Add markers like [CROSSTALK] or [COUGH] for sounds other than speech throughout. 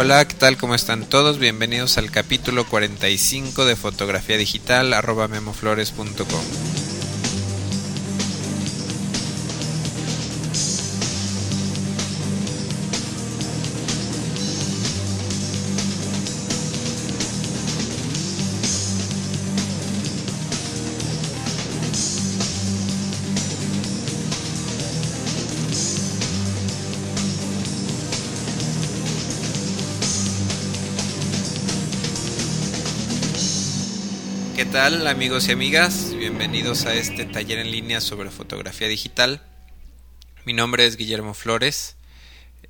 Hola, ¿qué tal? ¿Cómo están todos? Bienvenidos al capítulo 45 de fotografía digital arroba memoflores.com. amigos y amigas? Bienvenidos a este taller en línea sobre fotografía digital. Mi nombre es Guillermo Flores.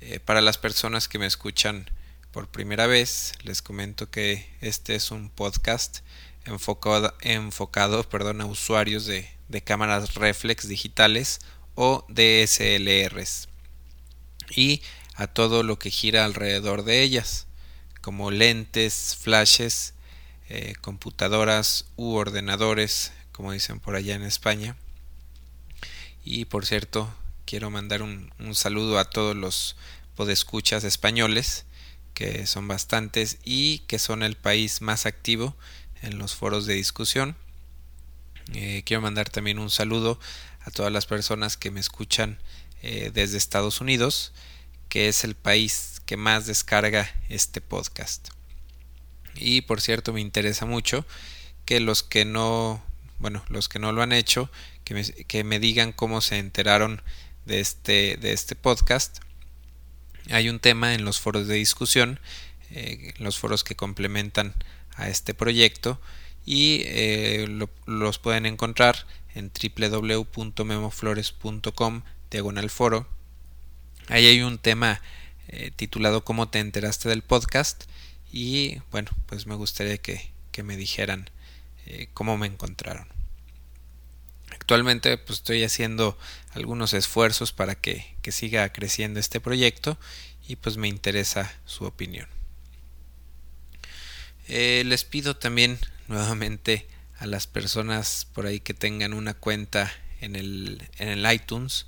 Eh, para las personas que me escuchan por primera vez, les comento que este es un podcast enfocado, enfocado perdón, a usuarios de, de cámaras reflex digitales o DSLRs y a todo lo que gira alrededor de ellas, como lentes, flashes, eh, computadoras u ordenadores, como dicen por allá en España. Y por cierto, quiero mandar un, saludo a todos los podescuchas españoles, que son bastantes y que son el país más activo en los foros de discusión. Eh, quiero mandar también un saludo a todas las personas que me escuchan eh, desde Estados Unidos, que es el país que más descarga este podcast. Y por cierto, me interesa mucho que los que no, bueno, los que no lo han hecho, que me, que me digan cómo se enteraron de este, de este podcast. Hay un tema en los foros de discusión, eh, los foros que complementan a este proyecto y eh, los pueden encontrar en www.memoflores.com diagonal foro. Ahí hay un tema eh, titulado ¿Cómo te enteraste del podcast? Y bueno pues me gustaría que, me dijeran eh, cómo me encontraron. Actualmente pues estoy haciendo algunos esfuerzos para que, siga creciendo este proyecto y pues me interesa su opinión. Eh, les pido también nuevamente a las personas por ahí que tengan una cuenta en el, en el iTunes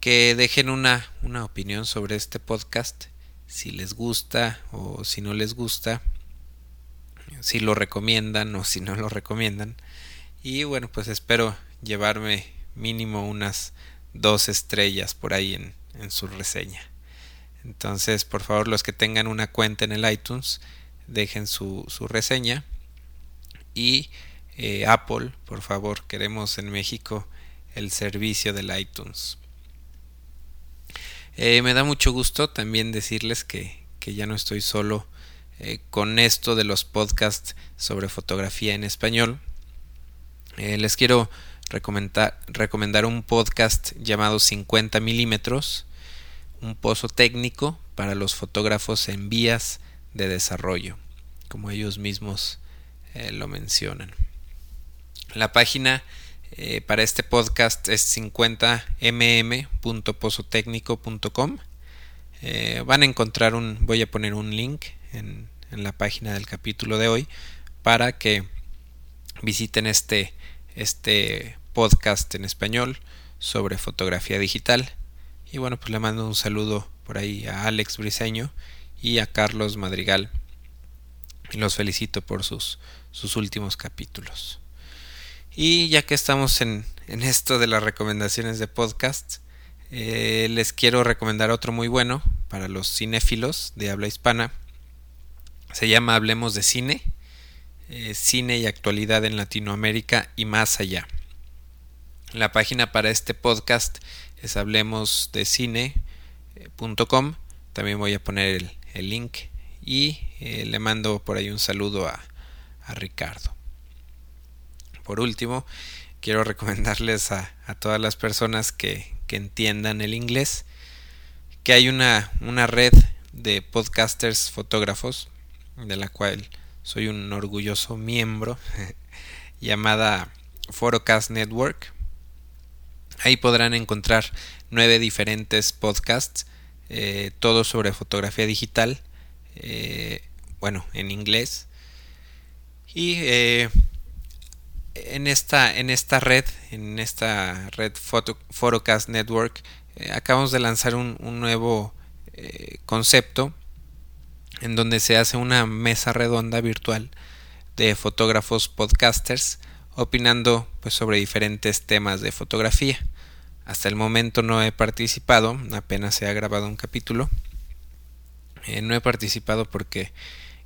que dejen una, una opinión sobre este podcast si les gusta o si no les gusta, si lo recomiendan o si no lo recomiendan. Y bueno, pues espero llevarme mínimo unas dos estrellas por ahí en, en su reseña. Entonces, por favor, los que tengan una cuenta en el iTunes, dejen su, su reseña. Y eh, Apple, por favor, queremos en México el servicio del iTunes. Eh, me da mucho gusto también decirles que, ya no estoy solo eh, con esto de los podcasts sobre fotografía en español. Eh, les quiero recomendar, recomendar un podcast llamado 50 milímetros, un pozo técnico para los fotógrafos en vías de desarrollo, como ellos mismos lo mencionan. La página eh, para este podcast es 50mm.pozotecnico.com. Eh, van a encontrar un, voy a poner un link en, la página del capítulo de hoy para que visiten este, este podcast en español sobre fotografía digital. Y bueno, pues le mando un saludo por ahí a Alex Briseño y a Carlos Madrigal. Los felicito por sus, sus últimos capítulos. Y ya que estamos en, esto de las recomendaciones de podcast, eh, les quiero recomendar otro muy bueno para los cinéfilos de habla hispana. Se llama Hablemos de Cine, eh, Cine y Actualidad en Latinoamérica y más allá. La página para este podcast es hablemosdecine.com. También voy a poner el, link y eh, le mando por ahí un saludo a Ricardo por último, quiero recomendarles a, todas las personas que, entiendan el inglés que hay una, red de podcasters fotógrafos de la cual soy un orgulloso miembro [LAUGHS] llamada Photocast Network. Ahí podrán encontrar nueve diferentes podcasts, eh, todos sobre fotografía digital, eh, bueno, en inglés. Y eh, en esta, en esta red, en esta red Photocast Network, eh, acabamos de lanzar un, nuevo eh, concepto en donde se hace una mesa redonda virtual de fotógrafos podcasters opinando pues sobre diferentes temas de fotografía. Hasta el momento no he participado, apenas se ha grabado un capítulo. Eh, no he participado porque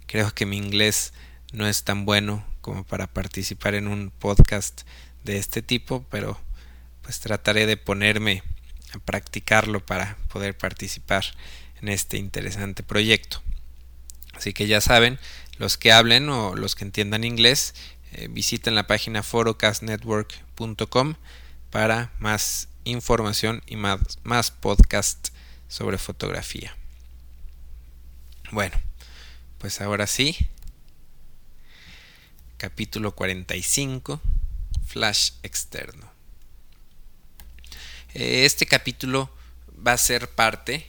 creo que mi inglés no es tan bueno como para participar en un podcast de este tipo, pero pues trataré de ponerme a practicarlo para poder participar en este interesante proyecto. Así que ya saben, los que hablen o los que entiendan inglés, eh, visiten la página forocastnetwork.com para más información y más, más podcast sobre fotografía. Bueno, pues ahora sí, capítulo 45, flash externo. Eh, este capítulo va a ser parte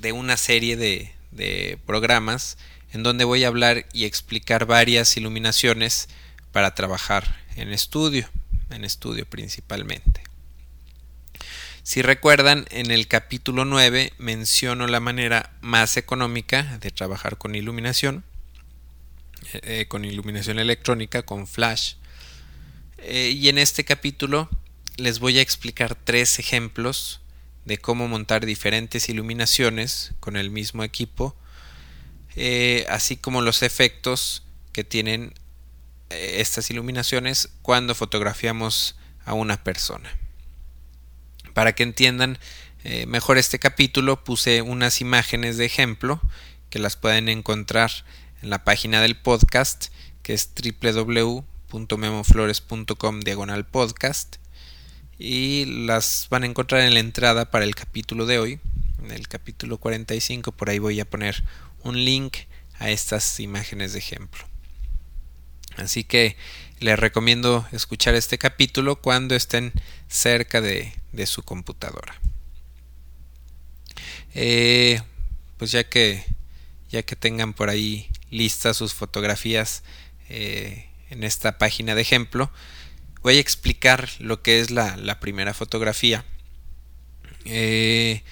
de una serie de, programas en donde voy a hablar y explicar varias iluminaciones para trabajar en estudio, en estudio principalmente. Si recuerdan, en el capítulo 9 menciono la manera más económica de trabajar con iluminación, eh, con iluminación electrónica, con flash. Eh, y en este capítulo les voy a explicar tres ejemplos de cómo montar diferentes iluminaciones con el mismo equipo, eh, así como los efectos que tienen eh, estas iluminaciones cuando fotografiamos a una persona. Para que entiendan eh, mejor este capítulo puse unas imágenes de ejemplo que las pueden encontrar en la página del podcast que es www.memoflores.com diagonal podcast y las van a encontrar en la entrada para el capítulo de hoy en el capítulo 45 por ahí voy a poner un link a estas imágenes de ejemplo Así que les recomiendo escuchar este capítulo cuando estén cerca de, su computadora. Eh, pues ya que ya que tengan por ahí listas sus fotografías eh, en esta página de ejemplo, voy a explicar lo que es la, primera fotografía. Eh,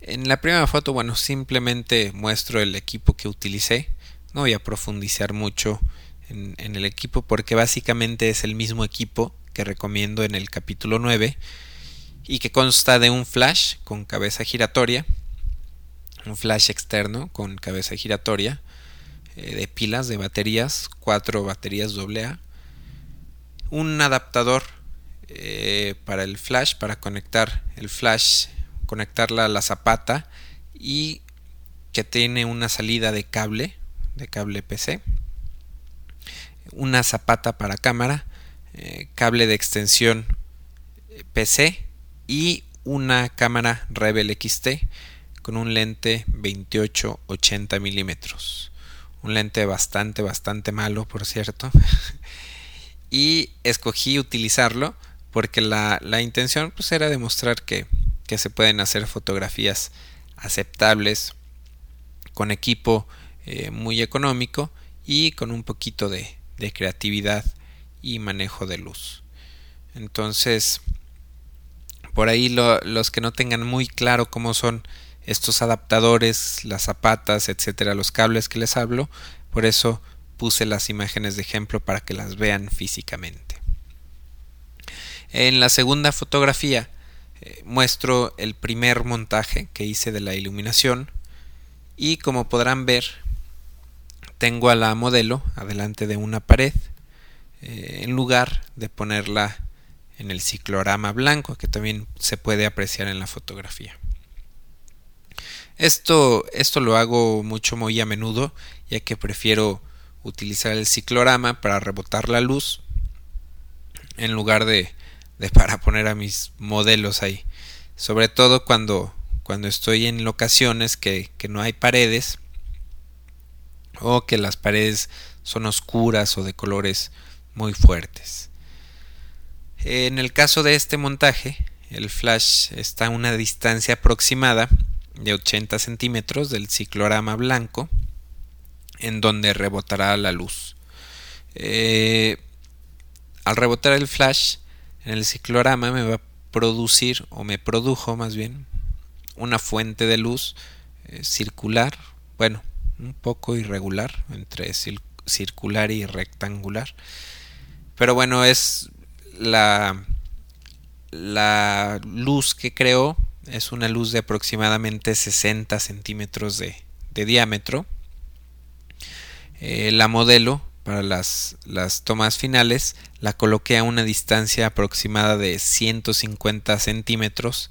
en la primera foto, bueno, simplemente muestro el equipo que utilicé. No voy a profundizar mucho en, el equipo porque básicamente es el mismo equipo que recomiendo en el capítulo 9 y que consta de un flash con cabeza giratoria, un flash externo con cabeza giratoria, eh, de pilas, de baterías, cuatro baterías AA, un adaptador eh, para el flash, para conectar el flash, conectarla a la zapata y que tiene una salida de cable, de cable PC una zapata para cámara, eh, cable de extensión PC y una cámara Rebel XT con un lente 28-80 milímetros. Un lente bastante, bastante malo, por cierto. [LAUGHS] y escogí utilizarlo porque la, intención pues, era demostrar que, se pueden hacer fotografías aceptables con equipo eh, muy económico y con un poquito de, de creatividad y manejo de luz. Entonces, por ahí los que no tengan muy claro cómo son estos adaptadores, las zapatas, etcétera, los cables que les hablo, por eso puse las imágenes de ejemplo para que las vean físicamente. En la segunda fotografía eh, muestro el primer montaje que hice de la iluminación y como podrán ver tengo a la modelo adelante de una pared eh, en lugar de ponerla en el ciclorama blanco que también se puede apreciar en la fotografía. Esto, esto lo hago mucho muy a menudo ya que prefiero utilizar el ciclorama para rebotar la luz en lugar de, de para poner a mis modelos ahí. Sobre todo cuando, cuando estoy en locaciones que, que no hay paredes o que las paredes son oscuras o de colores muy fuertes. En el caso de este montaje, el flash está a una distancia aproximada de 80 centímetros del ciclorama blanco, en donde rebotará la luz. Eh, al rebotar el flash en el ciclorama me va a producir, o me produjo más bien, una fuente de luz eh, circular, bueno, un poco irregular entre circular y rectangular. Pero bueno, es la, la luz que creó es una luz de aproximadamente 60 centímetros de, diámetro. Eh, la modelo para las, las, tomas finales la coloqué a una distancia aproximada de 150 centímetros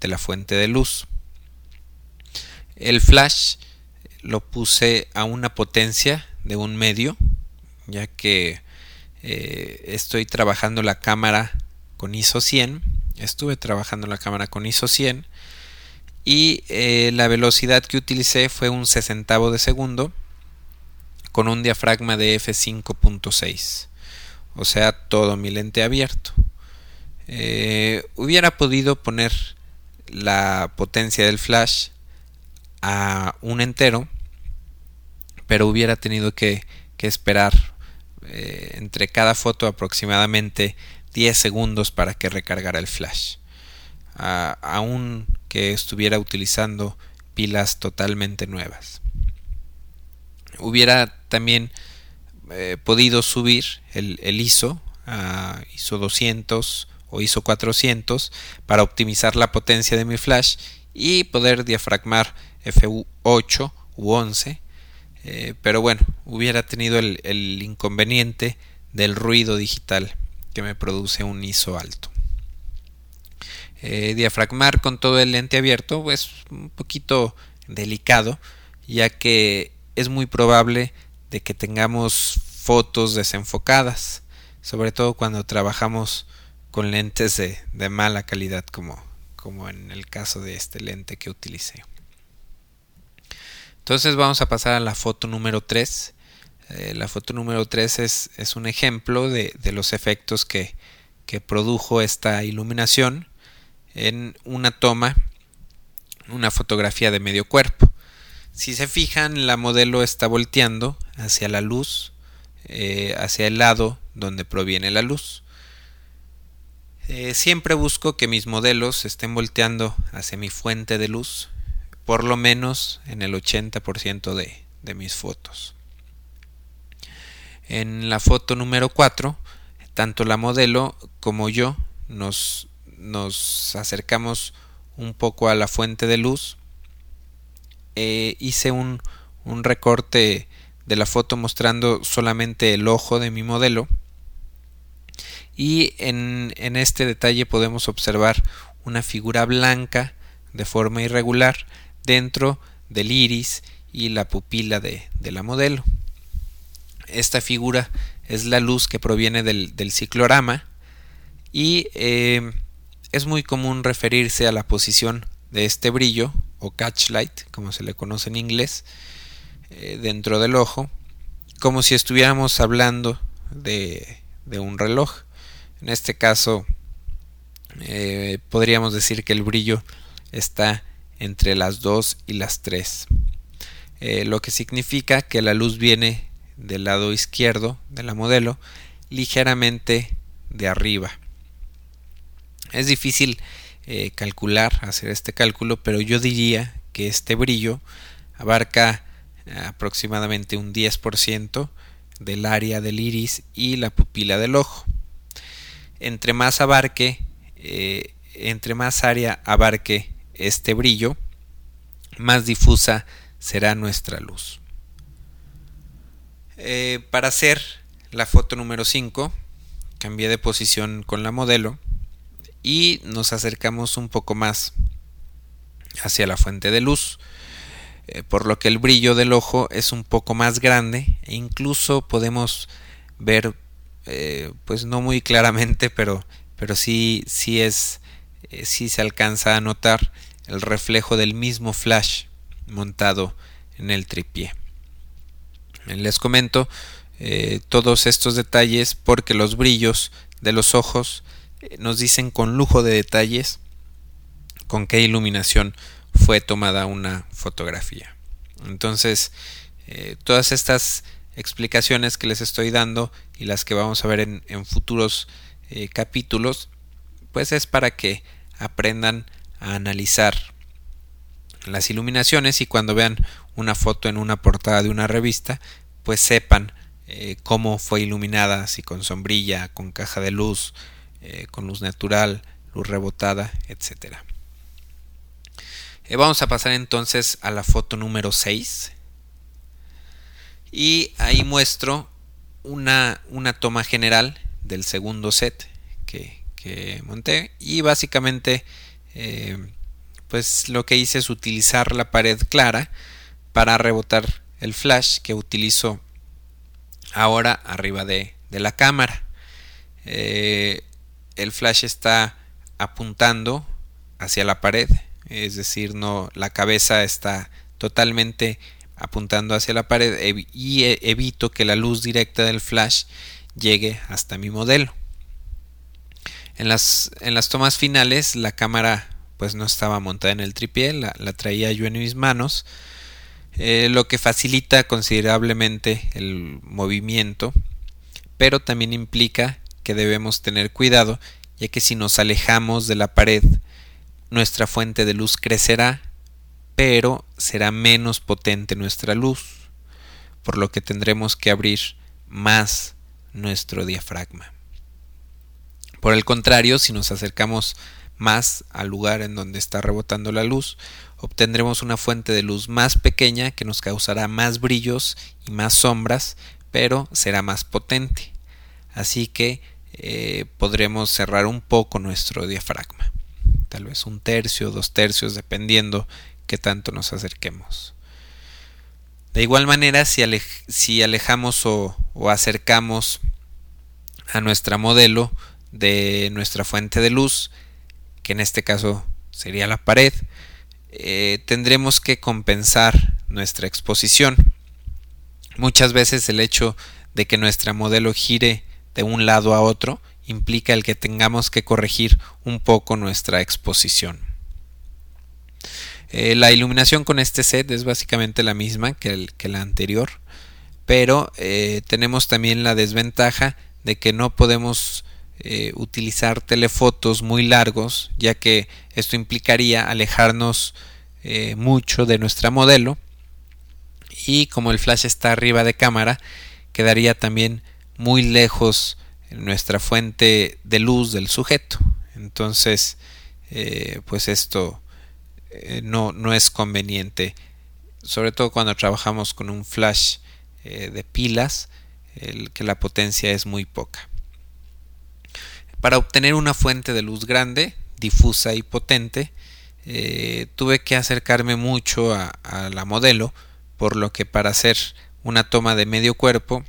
de la fuente de luz. El flash lo puse a una potencia de un medio, ya que eh, estoy trabajando la cámara con ISO 100. Estuve trabajando la cámara con ISO 100 y eh, la velocidad que utilicé fue un sesentavo de segundo con un diafragma de f5.6 o sea todo mi lente abierto. Eh, hubiera podido poner la potencia del flash a un entero pero hubiera tenido que, esperar eh, entre cada foto aproximadamente 10 segundos para que recargara el flash. aún que estuviera utilizando pilas totalmente nuevas. Hubiera también eh, podido subir el, ISO a ISO 200 o ISO 400 para optimizar la potencia de mi flash y poder diafragmar F8 u 11 eh, pero bueno, hubiera tenido el, inconveniente del ruido digital que me produce un ISO alto. Eh, diafragmar con todo el lente abierto es un poquito delicado ya que es muy probable de que tengamos fotos desenfocadas sobre todo cuando trabajamos con lentes de, de mala calidad como, como en el caso de este lente que utilicé entonces vamos a pasar a la foto número 3. Eh, la foto número 3 es, un ejemplo de, los efectos que, produjo esta iluminación en una toma, una fotografía de medio cuerpo. Si se fijan, la modelo está volteando hacia la luz, eh, hacia el lado donde proviene la luz. Eh, siempre busco que mis modelos estén volteando hacia mi fuente de luz, por lo menos en el 80% de, de mis fotos. En la foto número 4, tanto la modelo como yo nos, nos acercamos un poco a la fuente de luz. Eh, hice un, un recorte de la foto mostrando solamente el ojo de mi modelo. Y en, en, este detalle podemos observar una figura blanca de forma irregular dentro del iris y la pupila de, la modelo. Esta figura es la luz que proviene del, ciclorama y eh, es muy común referirse a la posición de este brillo o catch light, como se le conoce en inglés, eh, dentro del ojo, como si estuviéramos hablando de, un reloj. En este caso, eh, podríamos decir que el brillo está entre las 2 y las 3, eh, lo que significa que la luz viene del lado izquierdo de la modelo ligeramente de arriba. Es difícil eh, calcular, hacer este cálculo, pero yo diría que este brillo abarca aproximadamente un 10% del área del iris y la pupila del ojo. Entre más abarque, eh, entre más área abarque este brillo, más difusa será nuestra luz. Eh, para hacer la foto número 5, cambié de posición con la modelo y nos acercamos un poco más hacia la fuente de luz, eh, por lo que el brillo del ojo es un poco más grande e incluso podemos ver, eh, pues no muy claramente, pero, pero sí, sí es, sí se alcanza a notar el reflejo del mismo flash montado en el tripié. Les comento eh, todos estos detalles porque los brillos de los ojos eh, nos dicen con lujo de detalles con qué iluminación fue tomada una fotografía. Entonces, eh, todas estas explicaciones que les estoy dando y las que vamos a ver en, en futuros capítulos, pues es para que aprendan a analizar las iluminaciones y cuando vean una foto en una portada de una revista, pues sepan eh, cómo fue iluminada, si con sombrilla, con caja de luz, eh, con luz natural, luz rebotada, etc. Eh, vamos a pasar entonces a la foto número 6. Y ahí muestro una, una toma general del segundo set que, que monté. Y básicamente pues lo que hice es utilizar la pared clara para rebotar el flash que utilizo ahora arriba de, la cámara. Eh, el flash está apuntando hacia la pared, es decir, no la cabeza está totalmente apuntando hacia la pared y e, evito que la luz directa del flash llegue hasta mi modelo. En las, en las tomas finales la cámara pues no estaba montada en el tripié, la, traía yo en mis manos, eh, lo que facilita considerablemente el movimiento, pero también implica que debemos tener cuidado, ya que si nos alejamos de la pared, nuestra fuente de luz crecerá, pero será menos potente nuestra luz, por lo que tendremos que abrir más nuestro diafragma. Por el contrario, si nos acercamos más al lugar en donde está rebotando la luz, obtendremos una fuente de luz más pequeña que nos causará más brillos y más sombras, pero será más potente. Así que eh, podremos cerrar un poco nuestro diafragma, tal vez un tercio, dos tercios, dependiendo que tanto nos acerquemos. De igual manera, si, alejamos o acercamos a nuestra modelo de nuestra fuente de luz, que en este caso sería la pared, eh, tendremos que compensar nuestra exposición. Muchas veces el hecho de que nuestra modelo gire de un lado a otro implica el que tengamos que corregir un poco nuestra exposición. Eh, la iluminación con este set es básicamente la misma que, la anterior, pero eh, tenemos también la desventaja de que no podemos utilizar telefotos muy largos, ya que esto implicaría alejarnos eh, mucho de nuestra modelo y como el flash está arriba de cámara, quedaría también muy lejos nuestra fuente de luz del sujeto. Entonces, eh, pues esto no, no, es conveniente, sobre todo cuando trabajamos con un flash de pilas, el, que la potencia es muy poca. Para obtener una fuente de luz grande, difusa y potente, eh, tuve que acercarme mucho a, la modelo, por lo que para hacer una toma de medio cuerpo,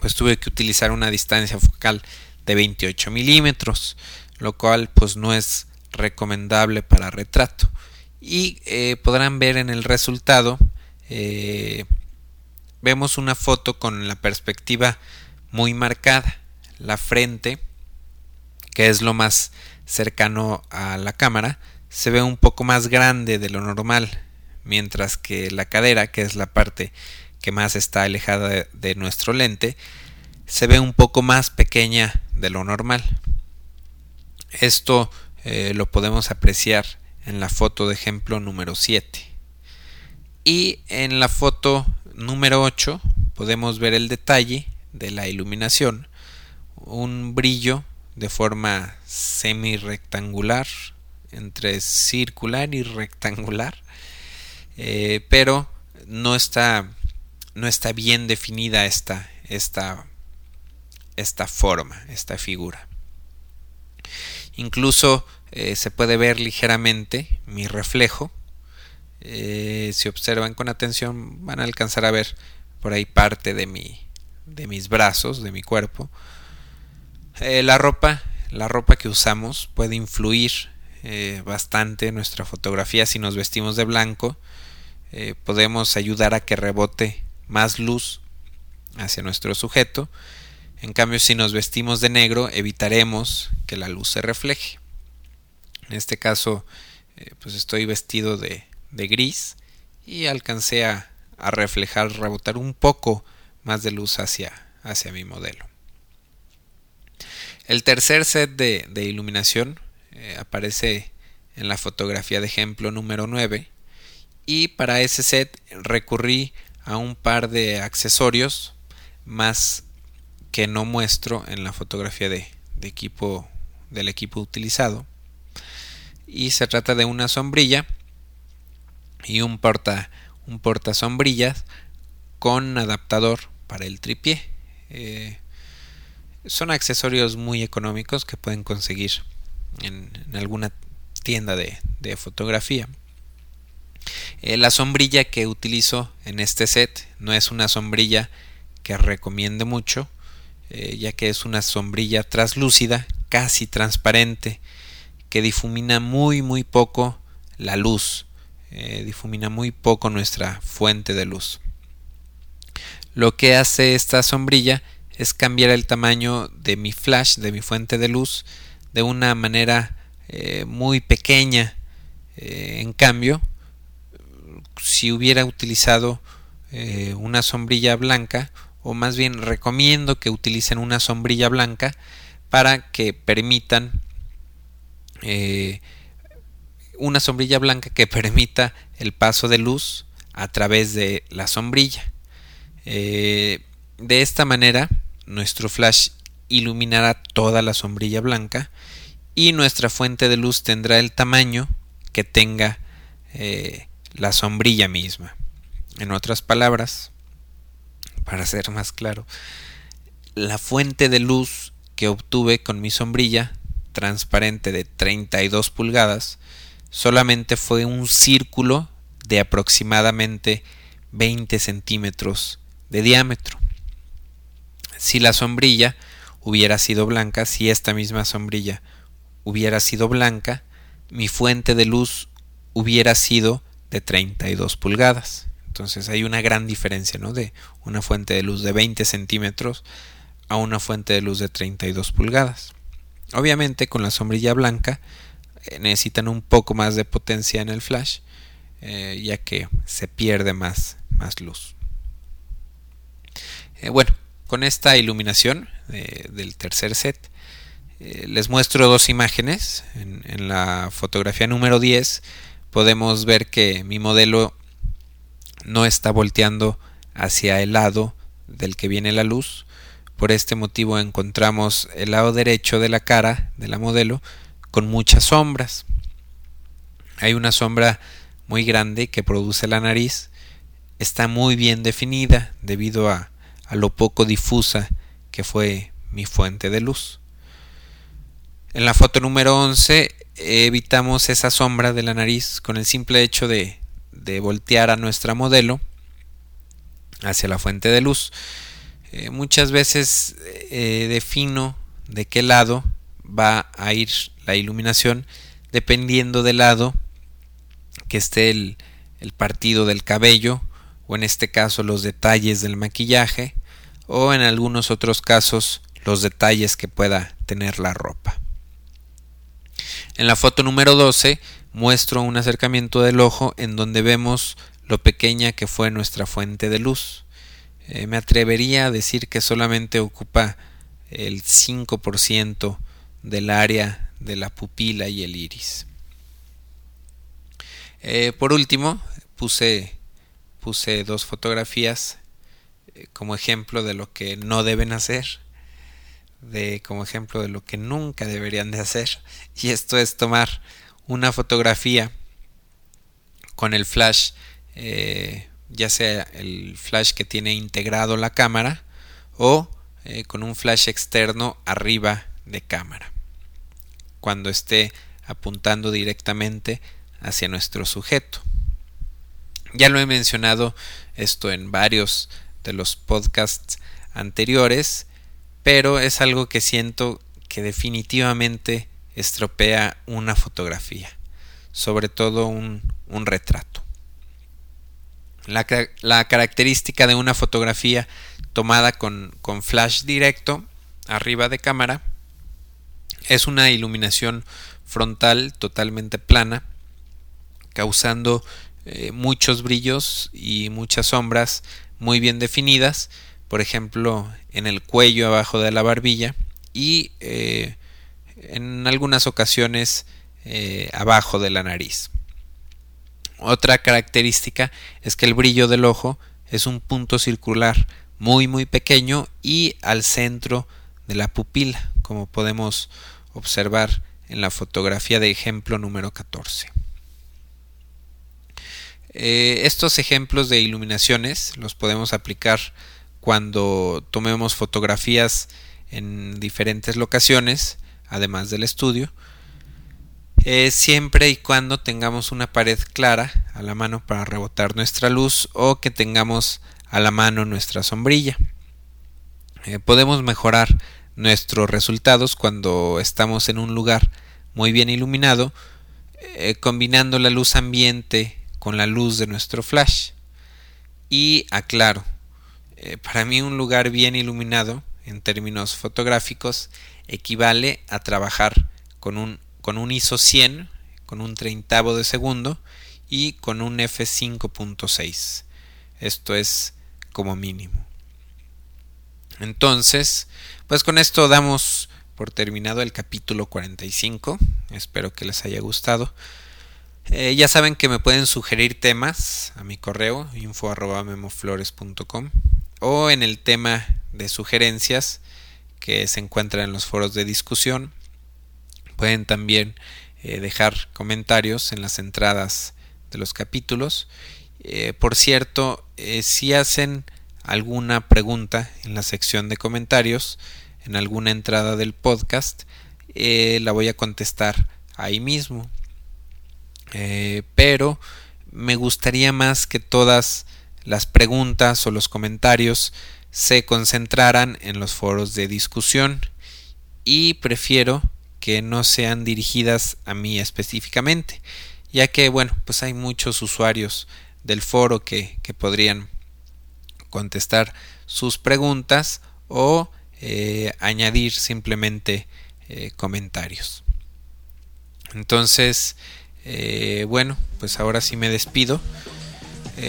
pues tuve que utilizar una distancia focal de 28 milímetros, lo cual pues no es recomendable para retrato. Y eh, podrán ver en el resultado, eh, vemos una foto con la perspectiva muy marcada, la frente que es lo más cercano a la cámara, se ve un poco más grande de lo normal, mientras que la cadera, que es la parte que más está alejada de, nuestro lente, se ve un poco más pequeña de lo normal. Esto eh, lo podemos apreciar en la foto de ejemplo número 7. Y en la foto número 8 podemos ver el detalle de la iluminación, un brillo de forma semi-rectangular, entre circular y rectangular, eh, pero no está, no está bien definida esta, esta, esta forma, esta figura. Incluso eh, se puede ver ligeramente mi reflejo. Eh, si observan con atención van a alcanzar a ver por ahí parte de, mi, de mis brazos, de mi cuerpo. Eh, la ropa, la ropa que usamos puede influir eh, bastante en nuestra fotografía. Si nos vestimos de blanco, eh, podemos ayudar a que rebote más luz hacia nuestro sujeto. En cambio, si nos vestimos de negro, evitaremos que la luz se refleje. En este caso, pues estoy vestido de, gris y alcancé a, reflejar, rebotar un poco más de luz hacia, hacia mi modelo. El tercer set de, iluminación eh, aparece en la fotografía de ejemplo número 9 y para ese set recurrí a un par de accesorios más que no muestro en la fotografía de, equipo del equipo utilizado. Y se trata de una sombrilla y un porta un porta sombrillas con adaptador para el tripié. Eh, son accesorios muy económicos que pueden conseguir en, alguna tienda de, fotografía eh, la sombrilla que utilizo en este set no es una sombrilla que recomiende mucho, eh, ya que es una sombrilla translúcida, casi transparente, que difumina muy muy poco la luz, eh, difumina muy poco nuestra fuente de luz. Lo que hace esta sombrilla es cambiar el tamaño de mi flash, de mi fuente de luz, de una manera muy pequeña. en cambio, si hubiera utilizado eh, una sombrilla blanca o más bien recomiendo que utilicen una sombrilla blanca para que permitan eh, una sombrilla blanca que permita el paso de luz a través de la sombrilla eh, de esta manera nuestro flash iluminará toda la sombrilla blanca y nuestra fuente de luz tendrá el tamaño que tenga la sombrilla misma. En otras palabras, para ser más claro, la fuente de luz que obtuve con mi sombrilla transparente de 32 pulgadas solamente fue un círculo de aproximadamente 20 centímetros de diámetro. Si la sombrilla hubiera sido blanca, si esta misma sombrilla hubiera sido blanca, mi fuente de luz hubiera sido de 32 pulgadas. Entonces hay una gran diferencia, ¿no? De una fuente de luz de 20 centímetros a una fuente de luz de 32 pulgadas. Obviamente con la sombrilla blanca eh, necesitan un poco más de potencia en el flash, eh, ya que se pierde más, luz. Eh, bueno, con esta iluminación del tercer set, les muestro dos imágenes. En, en la fotografía número 10 podemos ver que mi modelo no está volteando hacia el lado del que viene la luz. Por este motivo encontramos el lado derecho de la cara de la modelo con muchas sombras. Hay una sombra muy grande que produce la nariz. Está muy bien definida debido a, a lo poco difusa que fue mi fuente de luz. En la foto número 11 evitamos esa sombra de la nariz con el simple hecho de, de voltear a nuestra modelo hacia la fuente de luz. Eh, muchas veces eh, defino de qué lado va a ir la iluminación dependiendo del lado que esté el, el partido del cabello o en este caso los detalles del maquillaje o en algunos otros casos los detalles que pueda tener la ropa. En la foto número 12 muestro un acercamiento del ojo en donde vemos lo pequeña que fue nuestra fuente de luz. Eh, me atrevería a decir que solamente ocupa el 5% del área de la pupila y el iris. Eh, por último, puse, puse dos fotografías eh, como ejemplo de lo que no deben hacer de como ejemplo de lo que nunca deberían de hacer. Y esto es tomar una fotografía con el flash eh, ya sea el flash que tiene integrado la cámara o eh, con un flash externo arriba de cámara cuando esté apuntando directamente hacia nuestro sujeto ya lo he mencionado esto en varios de los podcasts anteriores pero es algo que siento que definitivamente estropea una fotografía, sobre todo un, retrato. La, la, característica de una fotografía tomada con, con, flash directo arriba de cámara es una iluminación frontal totalmente plana, causando eh, muchos brillos y muchas sombras muy bien definidas por ejemplo, en el cuello abajo de la barbilla y eh, en algunas ocasiones eh, abajo de la nariz. Otra característica es que el brillo del ojo es un punto circular muy muy pequeño y al centro de la pupila, como podemos observar en la fotografía de ejemplo número 14. Eh, estos ejemplos de iluminaciones los podemos aplicar cuando tomemos fotografías en diferentes locaciones, además del estudio, eh, siempre y cuando tengamos una pared clara a la mano para rebotar nuestra luz o que tengamos a la mano nuestra sombrilla. Eh, podemos mejorar nuestros resultados cuando estamos en un lugar muy bien iluminado, eh, combinando la luz ambiente con la luz de nuestro flash. Y aclaro, para mí un lugar bien iluminado, en términos fotográficos, equivale a trabajar con un con un ISO 100, con un treintavo de segundo y con un f5.6. Esto es como mínimo. Entonces, pues con esto damos por terminado el capítulo 45. Espero que les haya gustado. Eh, ya saben que me pueden sugerir temas a mi correo info.memoflores.com o en el tema de sugerencias que se encuentra en los foros de discusión Pueden también eh, dejar comentarios en las entradas de los capítulos. Eh, por cierto, si hacen alguna pregunta en la sección de comentarios, en alguna entrada del podcast, la voy a contestar ahí mismo. Pero me gustaría más que todas las preguntas o los comentarios se concentraran en los foros de discusión y prefiero que no sean dirigidas a mí específicamente, ya que, bueno, pues hay muchos usuarios del foro que, podrían contestar sus preguntas o eh, añadir simplemente eh, comentarios. Entonces, eh, bueno, pues ahora sí me despido.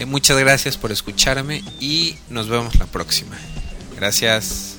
muchas gracias por escucharme y nos vemos la próxima. Gracias.